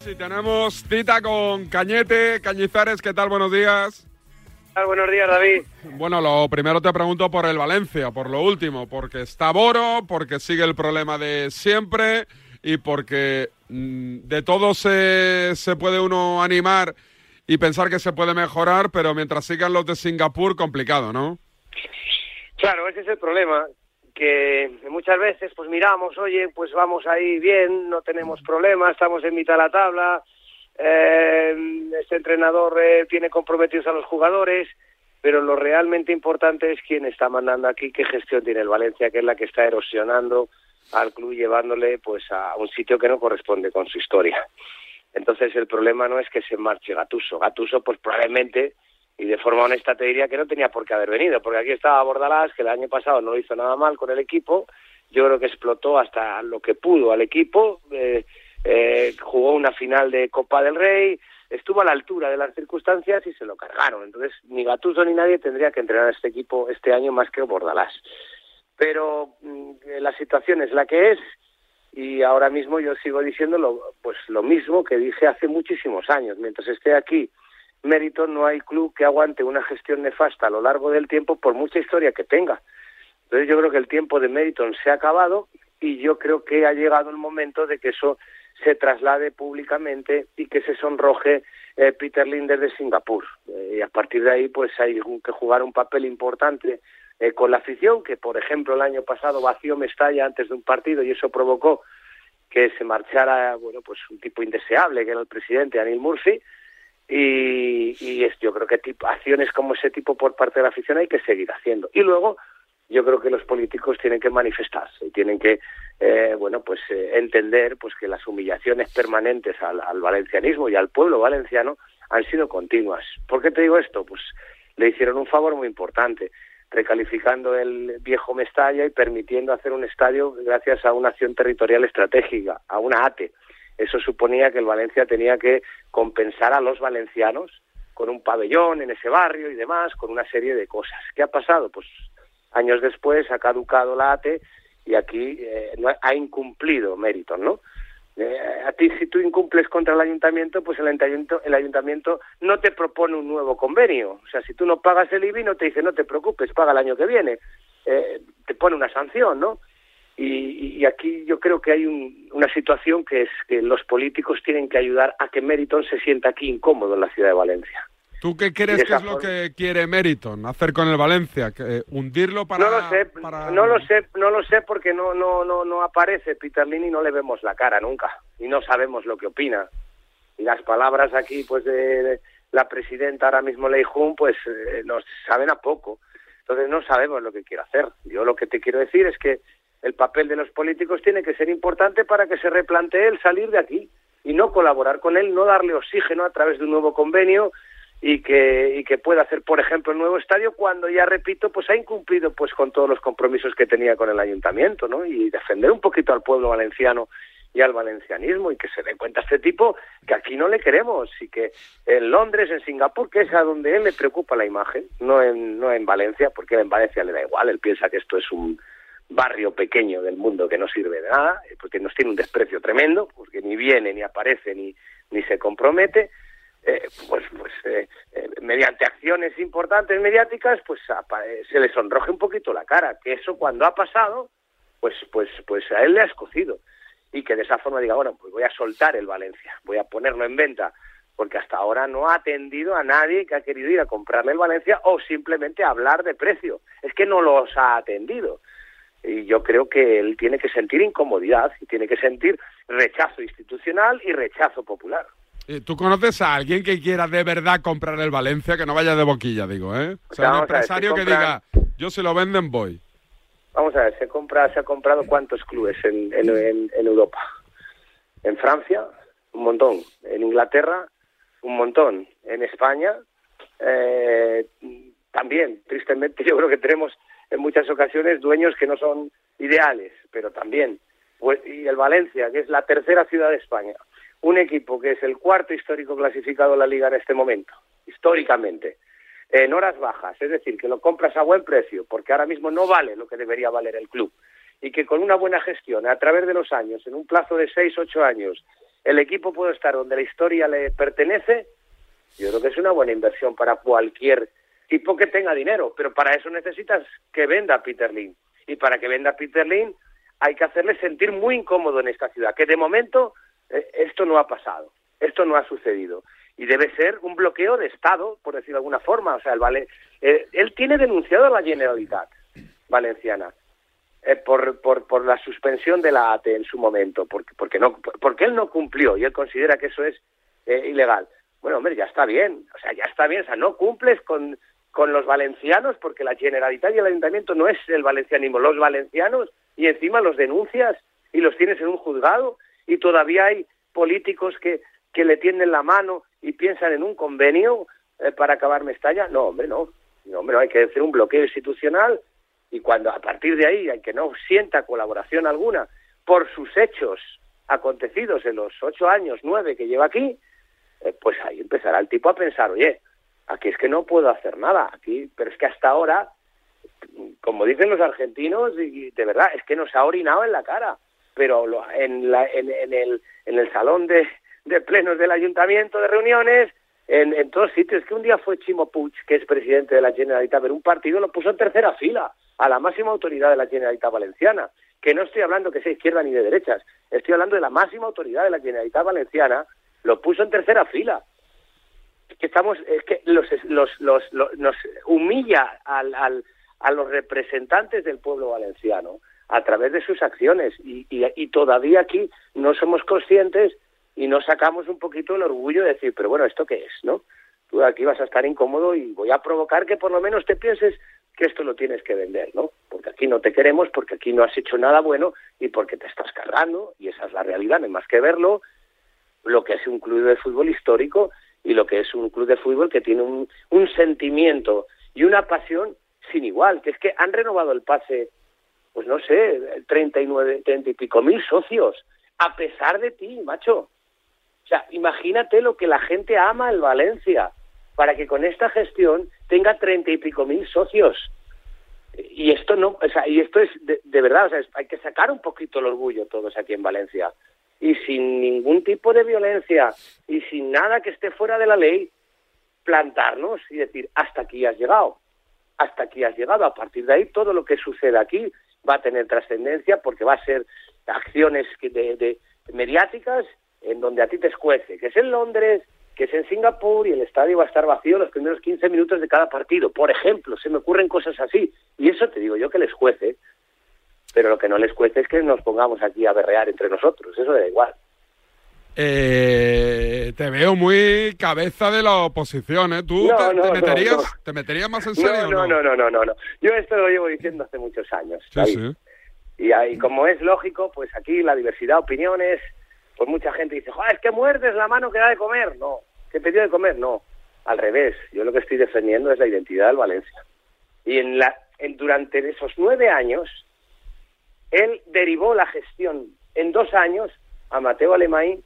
Sí, tenemos cita con Cañete, Cañizares, ¿qué tal? Buenos días. Buenos días, David. Bueno, lo primero te pregunto por el Valencia, por lo último, porque está Boro, porque sigue el problema de siempre y porque mm, de todo se, se puede uno animar y pensar que se puede mejorar, pero mientras sigan los de Singapur, complicado, ¿no? Claro, ese es el problema, que muchas veces pues miramos, oye, pues vamos ahí bien, no tenemos problemas, estamos en mitad de la tabla, eh, este entrenador eh, tiene comprometidos a los jugadores, pero lo realmente importante es quién está mandando aquí, qué gestión tiene el Valencia, que es la que está erosionando al club llevándole pues a un sitio que no corresponde con su historia. Entonces el problema no es que se marche Gatuso. Gatuso pues probablemente y de forma honesta te diría que no tenía por qué haber venido, porque aquí estaba Bordalás, que el año pasado no lo hizo nada mal con el equipo, yo creo que explotó hasta lo que pudo al equipo, eh, eh, jugó una final de Copa del Rey, estuvo a la altura de las circunstancias y se lo cargaron. Entonces, ni Gatuso ni nadie tendría que entrenar a este equipo este año más que Bordalás. Pero mm, la situación es la que es y ahora mismo yo sigo diciendo lo, pues lo mismo que dije hace muchísimos años. Mientras esté aquí mérito, no hay club que aguante una gestión nefasta a lo largo del tiempo por mucha historia que tenga. Entonces yo creo que el tiempo de Meriton se ha acabado y yo creo que ha llegado el momento de que eso se traslade públicamente y que se sonroje eh, Peter Linder de Singapur. Eh, y a partir de ahí pues hay que jugar un papel importante eh, con la afición, que por ejemplo el año pasado vació Mestalla antes de un partido y eso provocó que se marchara bueno pues un tipo indeseable que era el presidente Anil Murphy y, y es, yo creo que acciones como ese tipo por parte de la afición hay que seguir haciendo. Y luego yo creo que los políticos tienen que manifestarse y tienen que eh, bueno pues eh, entender pues que las humillaciones permanentes al, al, valencianismo y al pueblo valenciano han sido continuas. ¿Por qué te digo esto? Pues le hicieron un favor muy importante recalificando el viejo Mestalla y permitiendo hacer un estadio gracias a una acción territorial estratégica, a una ATE eso suponía que el Valencia tenía que compensar a los valencianos con un pabellón en ese barrio y demás, con una serie de cosas. ¿Qué ha pasado? Pues años después ha caducado la ATE y aquí eh, no ha incumplido méritos, ¿no? Eh, a ti si tú incumples contra el ayuntamiento, pues el ayuntamiento, el ayuntamiento no te propone un nuevo convenio. O sea, si tú no pagas el IBI, no te dice no te preocupes, paga el año que viene. Eh, te pone una sanción, ¿no? Y, aquí yo creo que hay una situación que es que los políticos tienen que ayudar a que Meriton se sienta aquí incómodo en la ciudad de Valencia. ¿Tú qué crees que es lo que quiere Meriton hacer con el Valencia? ¿Que, ¿Hundirlo para...? No lo sé, no lo sé, no lo sé porque no, no, no, no aparece Peter Lini y no le vemos la cara nunca y no sabemos lo que opina. Y las palabras aquí pues de, la presidenta ahora mismo Lei Jun pues eh, nos saben a poco. Entonces no sabemos lo que quiere hacer. Yo lo que te quiero decir es que el papel de los políticos tiene que ser importante para que se replantee el salir de aquí y no colaborar con él, no darle oxígeno a través de un nuevo convenio y que, y que pueda hacer, por ejemplo, el nuevo estadio cuando ya, repito, pues ha incumplido pues con todos los compromisos que tenía con el ayuntamiento, ¿no? Y defender un poquito al pueblo valenciano y al valencianismo y que se dé cuenta a este tipo que aquí no le queremos y que en Londres, en Singapur, que es a donde él le preocupa la imagen, no en, no en Valencia, porque en Valencia le da igual, él piensa que esto es un, barrio pequeño del mundo que no sirve de nada, eh, porque nos tiene un desprecio tremendo, porque ni viene, ni aparece, ni, ni se compromete, eh, pues, pues eh, mediante acciones importantes mediáticas, pues se le sonroje un poquito la cara, que eso cuando ha pasado, pues, pues, pues a él le ha escocido. Y que de esa forma diga, bueno, pues voy a soltar el Valencia, voy a ponerlo en venta, porque hasta ahora no ha atendido a nadie que ha querido ir a comprarle el Valencia o simplemente hablar de precio. Es que no los ha atendido y yo creo que él tiene que sentir incomodidad y tiene que sentir rechazo institucional y rechazo popular. ¿Tú conoces a alguien que quiera de verdad comprar el Valencia, que no vaya de boquilla, digo, eh? O sea, un empresario que diga, yo se lo venden, voy. Vamos a ver, se, compra, se ha comprado cuántos clubes en, en, en, Europa. En Francia, un montón. En Inglaterra, un montón. En España, eh, también, tristemente, yo creo que tenemos en muchas ocasiones dueños que no son ideales, pero también. Pues, y el Valencia, que es la tercera ciudad de España, un equipo que es el cuarto histórico clasificado en la liga en este momento, históricamente, en horas bajas, es decir, que lo compras a buen precio, porque ahora mismo no vale lo que debería valer el club, y que con una buena gestión, a través de los años, en un plazo de seis, ocho años, el equipo puede estar donde la historia le pertenece, yo creo que es una buena inversión para cualquier tipo que tenga dinero, pero para eso necesitas que venda Peter Lin. Y para que venda Peter Lin hay que hacerle sentir muy incómodo en esta ciudad, que de momento eh, esto no ha pasado, esto no ha sucedido. Y debe ser un bloqueo de Estado, por decirlo de alguna forma. O sea, el vale, eh, él tiene denunciado a la Generalitat valenciana eh, por, por, por la suspensión de la ATE en su momento, porque, porque, no, porque él no cumplió y él considera que eso es ilegal. Bueno, hombre, ya está bien, o sea, ya está bien, o sea, no cumples con, con los valencianos porque la Generalitat y el Ayuntamiento no es el valencianismo, los valencianos y encima los denuncias y los tienes en un juzgado y todavía hay políticos que, que le tienden la mano y piensan en un convenio eh, para acabar Mestalla. No, hombre, no. No, hombre, hay que hacer un bloqueo institucional y cuando a partir de ahí hay que no sienta colaboración alguna por sus hechos acontecidos en los ocho años, nueve que lleva aquí, eh, pues ahí empezará el tipo a pensar, oye, aquí es que no puedo hacer nada, aquí, pero es que hasta ahora, como dicen los argentinos, y de verdad, es que nos ha orinado en la cara, pero en, la, en, el, en el salón de, plenos del ayuntamiento, de reuniones, en, en todos sitios. Que un día fue Chimo Puig, que es presidente de la Generalitat, pero un partido lo puso en tercera fila a la máxima autoridad de la Generalitat Valenciana. Que no estoy hablando que sea izquierda ni de derechas, estoy hablando de la máxima autoridad de la Generalitat Valenciana, lo puso en tercera fila. Que estamos, es que los, los, los, nos humilla al, al, a los representantes del pueblo valenciano a través de sus acciones y, y, y todavía aquí no somos conscientes y no sacamos un poquito el orgullo de decir, pero bueno, ¿esto qué es? ¿no? Tú aquí vas a estar incómodo y voy a provocar que por lo menos te pienses que esto lo tienes que vender, ¿no? Porque aquí no te queremos, porque aquí no has hecho nada bueno y porque te estás cargando, y esa es la realidad, no hay más que verlo, lo que es un club de fútbol histórico y lo que es un club de fútbol que tiene un, un sentimiento y una pasión sin igual, que es que han renovado el pase, pues no sé, 39, 30 y pico mil socios, a pesar de ti, macho. O sea, imagínate lo que la gente ama el Valencia para que con esta gestión tenga treinta y pico mil socios. Y esto no, o sea, y esto es de, de verdad, o sea, es, hay que sacar un poquito el orgullo todos aquí en Valencia. Y sin ningún tipo de violencia y sin nada que esté fuera de la ley, plantarnos y decir, hasta aquí has llegado, hasta aquí has llegado. A partir de ahí, todo lo que suceda aquí va a tener trascendencia porque va a ser acciones de, de mediáticas en donde a ti te escuece, que es en Londres, que es en Singapur y el estadio va a estar vacío los primeros 15 minutos de cada partido. Por ejemplo, se me ocurren cosas así. Y eso te digo yo que les juece. Pero lo que no les cuece es que nos pongamos aquí a berrear entre nosotros. Eso da igual. Eh, te veo muy cabeza de la oposición, ¿eh? ¿Tú No, te, no, te no, meterías, no. te meterías más en serio? No, no, no, no, no, no. Yo esto lo llevo diciendo hace muchos años. Sí, David. sí. Y ahí, como es lógico, pues aquí la diversidad de opiniones, pues mucha gente dice, "Joder, es que muerdes la mano que da de comer. No, que te dio de comer, no. Al revés, yo lo que estoy defendiendo es la identidad del Valencia. Y en la, en, durante esos nueve años, él derivó la gestión en dos años a Mateo Alemán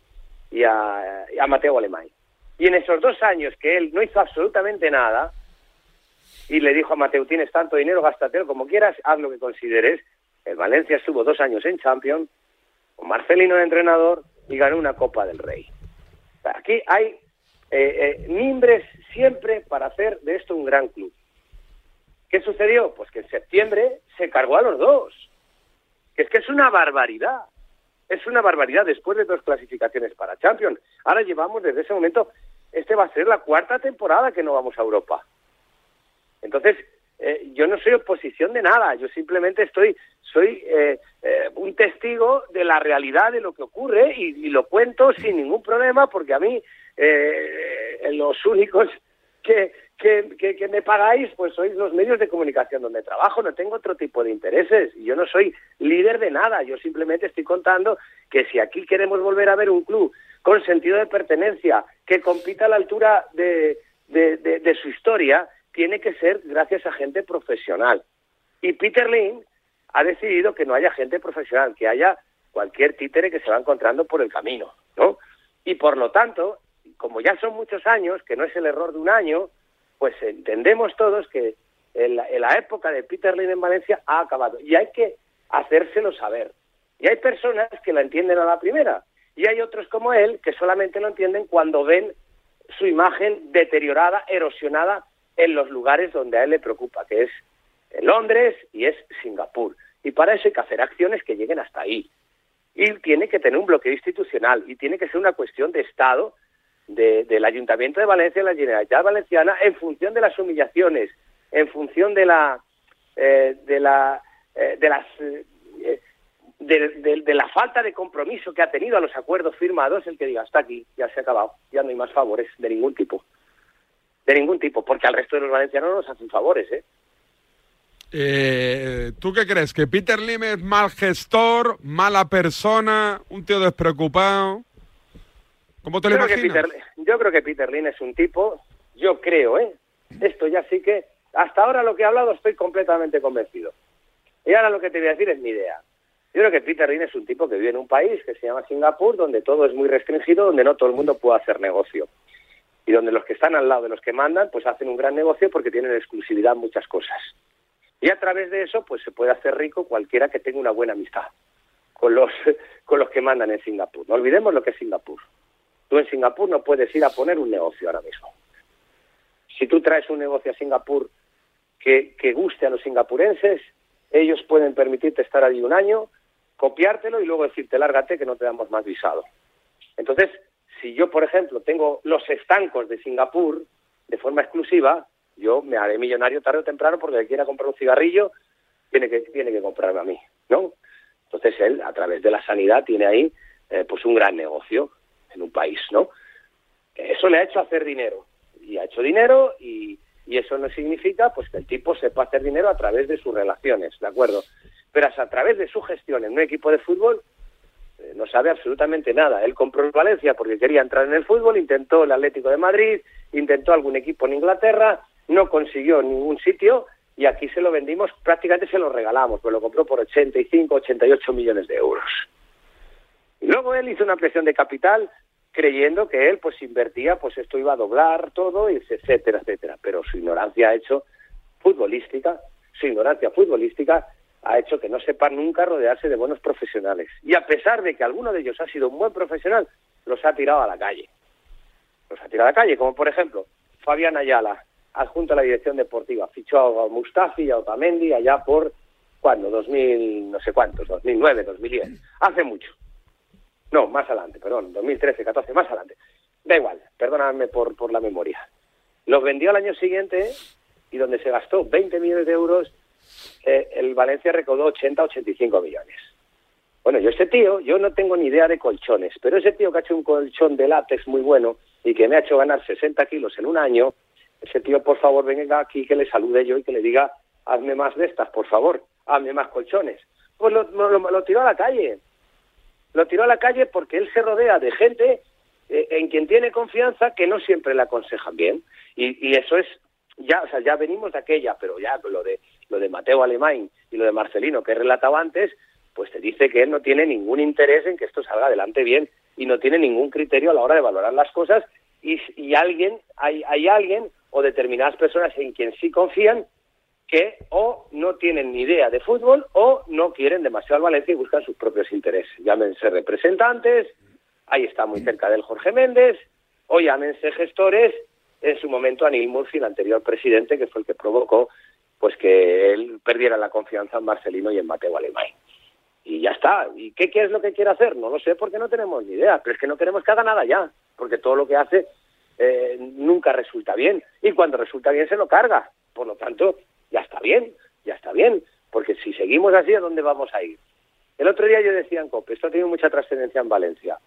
y a, Mateo Alemán. Y en esos dos años que él no hizo absolutamente nada, y le dijo a Mateo, tienes tanto dinero, gástatelo como quieras, haz lo que consideres. El Valencia estuvo dos años en Champions, con Marcelino de entrenador, y ganó una Copa del Rey. Aquí hay eh, eh, mimbres siempre para hacer de esto un gran club. ¿Qué sucedió? Pues que en septiembre se cargó a los dos. Que es que es una barbaridad. Es una barbaridad después de dos clasificaciones para Champions. Ahora llevamos desde ese momento, este va a ser la cuarta temporada que no vamos a Europa. Entonces, eh, yo no soy oposición de nada, yo simplemente estoy, soy eh, eh, un testigo de la realidad de lo que ocurre y, y lo cuento sin ningún problema porque a mí eh, los únicos que, que, me pagáis pues sois los medios de comunicación donde trabajo, no tengo otro tipo de intereses y yo no soy líder de nada, yo simplemente estoy contando que si aquí queremos volver a ver un club con sentido de pertenencia, que compita a la altura de, de, su historia, tiene que ser gracias a gente profesional. Y Peter Lin ha decidido que no haya gente profesional, que haya cualquier títere que se va encontrando por el camino, ¿no? Y por lo tanto, como ya son muchos años, que no es el error de un año, pues entendemos todos que en la, época de Peter Lin en Valencia ha acabado. Y hay que hacérselo saber. Y hay personas que la entienden a la primera Y hay otros como él que solamente lo entienden cuando ven su imagen deteriorada, erosionada en los lugares donde a él le preocupa, que es Londres y es Singapur. Y para eso hay que hacer acciones que lleguen hasta ahí. Y tiene que tener un bloqueo institucional y tiene que ser una cuestión de Estado del Ayuntamiento de Valencia y la Generalitat Valenciana en función de las humillaciones, en función de la eh, de la eh, de eh, de, la falta de compromiso que ha tenido a los acuerdos firmados, el que diga, hasta aquí, ya se ha acabado, ya no hay más favores de ningún tipo. De ningún tipo, porque al resto de los valencianos no nos hacen favores, ¿eh? Eh, ¿Tú qué crees? ¿Que Peter Lim es mal gestor, mala persona, un tío despreocupado? ¿Cómo te lo imaginas? yo creo que Peter Lim es un tipo, yo creo, ¿eh? Esto ya sí que, hasta ahora lo que he hablado estoy completamente convencido. Y ahora lo que te voy a decir es mi idea. Yo creo que Peter Lim es un tipo que vive en un país que se llama Singapur, donde todo es muy restringido, donde no todo el mundo puede hacer negocio. Y donde los que están al lado de los que mandan, pues hacen un gran negocio porque tienen exclusividad en muchas cosas. Y a través de eso, pues se puede hacer rico cualquiera que tenga una buena amistad con los, con los que mandan en Singapur. No olvidemos lo que es Singapur. Tú en Singapur no puedes ir a poner un negocio ahora mismo. Si tú traes un negocio a Singapur que, guste a los singapurenses, ellos pueden permitirte estar allí un año, copiártelo y luego decirte lárgate que no te damos más visado. Entonces, si yo, por ejemplo, tengo los estancos de Singapur de forma exclusiva, yo me haré millonario tarde o temprano porque el que quiera comprar un cigarrillo tiene que, tiene que comprarme a mí, ¿no? Entonces él, a través de la sanidad, tiene ahí eh, pues un gran negocio en un país, ¿no? Eso le ha hecho hacer dinero. Y ha hecho dinero y, eso no significa pues que el tipo sepa hacer dinero a través de sus relaciones, ¿de acuerdo? Pero a través de su gestión en un equipo de fútbol eh, no sabe absolutamente nada. Él compró el Valencia porque quería entrar en el fútbol, intentó el Atlético de Madrid, intentó algún equipo en Inglaterra, no consiguió ningún sitio y aquí se lo vendimos, prácticamente se lo regalamos, pues lo compró por 85, 88 millones de euros. Luego él hizo una presión de capital creyendo que él pues invertía, pues esto iba a doblar todo, etcétera, etcétera. Pero su ignorancia ha hecho futbolística, su ignorancia futbolística ha hecho que no sepa nunca rodearse de buenos profesionales. Y a pesar de que alguno de ellos ha sido un buen profesional, los ha tirado a la calle. Los ha tirado a la calle, como por ejemplo Fabián Ayala, adjunto a la dirección deportiva. Fichó a Mustafi y a Otamendi allá por, ¿cuándo? 2000, no sé cuántos, 2009, 2010. Hace mucho. No, más adelante, perdón, 2013, 14, más adelante. Da igual, perdóname por, por la memoria. Los vendió al año siguiente y donde se gastó 20 millones de euros, eh, el Valencia recaudó 80, 85 millones. Bueno, yo ese tío, yo no tengo ni idea de colchones, pero ese tío que ha hecho un colchón de látex muy bueno y que me ha hecho ganar 60 kilos en un año, ese tío, por favor, venga aquí, que le salude yo y que le diga, hazme más de estas, por favor, hazme más colchones. Pues lo, lo, tiró a la calle. Lo tiró a la calle porque él se rodea de gente eh, en quien tiene confianza que no siempre le aconsejan bien. Y, y eso es, ya, o sea, ya venimos de aquella, pero ya lo de, lo de Mateo Alemán y lo de Marcelino, que he relatado antes, pues te dice que él no tiene ningún interés en que esto salga adelante bien y no tiene ningún criterio a la hora de valorar las cosas y, y alguien, hay, hay alguien o determinadas personas en quien sí confían que o no tienen ni idea de fútbol o no quieren demasiado al Valencia y buscan sus propios intereses. Llámense representantes, ahí está muy cerca del Jorge Méndez, o llámense gestores, en su momento Anil Murphy, el anterior presidente, que fue el que provocó pues que él perdiera la confianza en Marcelino y en Mateo Alemán. Y ya está. ¿Y qué, qué es lo que quiere hacer? No lo sé porque no tenemos ni idea, pero es que no queremos que haga nada ya, porque todo lo que hace eh, nunca resulta bien. Y cuando resulta bien se lo carga. Por lo tanto, ya está bien, ya está bien. Porque si seguimos así, ¿a dónde vamos a ir? El otro día yo decía en COPE, esto ha tenido mucha trascendencia en Valencia.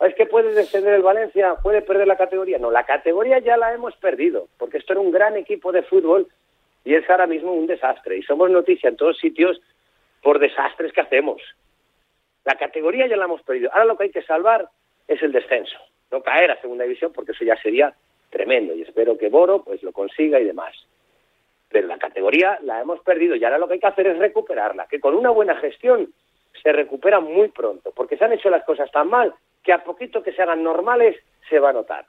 ¿Es que puede descender el Valencia? ¿Puede perder la categoría? No, la categoría ya la hemos perdido, porque esto era un gran equipo de fútbol y es ahora mismo un desastre. Y somos noticia en todos sitios por desastres que hacemos. La categoría ya la hemos perdido. Ahora lo que hay que salvar es el descenso no caer a segunda división porque eso ya sería tremendo y espero que Boro pues lo consiga y demás. Pero la categoría la hemos perdido y ahora lo que hay que hacer es recuperarla, que con una buena gestión se recupera muy pronto, porque se han hecho las cosas tan mal que a poquito que se hagan normales se va a notar.